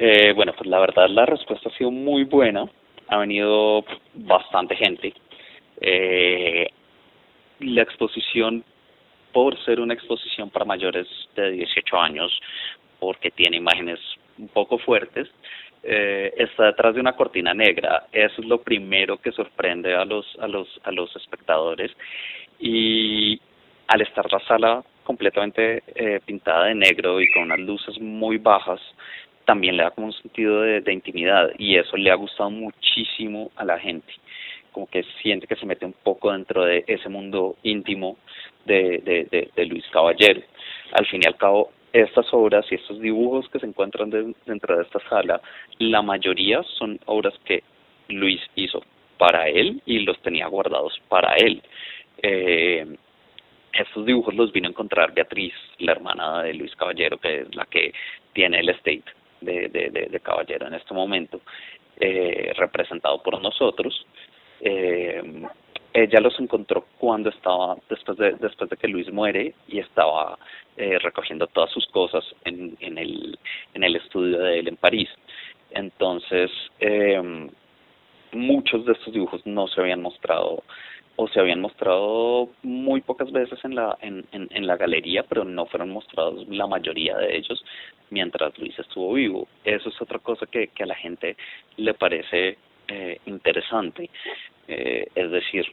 Eh, bueno, pues la verdad la respuesta ha sido muy buena. Ha venido bastante gente. Eh, la exposición, por ser una exposición para mayores de 18 años, porque tiene imágenes un poco fuertes, eh, está detrás de una cortina negra. Eso es lo primero que sorprende a los a los a los espectadores y al estar la sala completamente eh, pintada de negro y con unas luces muy bajas, también le da como un sentido de, de intimidad y eso le ha gustado muchísimo a la gente como que siente que se mete un poco dentro de ese mundo íntimo de, de, de Luis Caballero. Al fin y al cabo, estas obras y estos dibujos que se encuentran dentro de esta sala, la mayoría son obras que Luis hizo para él y los tenía guardados para él. Eh, estos dibujos los vino a encontrar Beatriz, la hermana de Luis Caballero, que es la que tiene el estate de, de, de, Caballero en este momento, eh, representado por nosotros. Eh, ella los encontró cuando estaba después de después de que Luis muere y estaba eh, recogiendo todas sus cosas en, en el en el estudio de él en París entonces eh, muchos de estos dibujos no se habían mostrado o se habían mostrado muy pocas veces en la en, en, en la galería pero no fueron mostrados la mayoría de ellos mientras Luis estuvo vivo eso es otra cosa que, que a la gente le parece eh, interesante. Eh, es decir,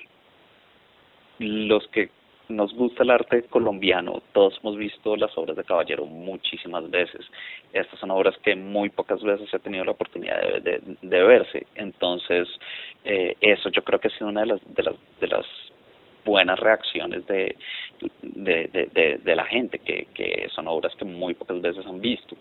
los que nos gusta el arte colombiano, todos hemos visto las obras de Caballero muchísimas veces. Estas son obras que muy pocas veces he tenido la oportunidad de, de, de verse. Entonces, eh, eso yo creo que ha sido una de las, de las, de las buenas reacciones de, de, de, de, la gente, que, que son obras que muy pocas veces han visto.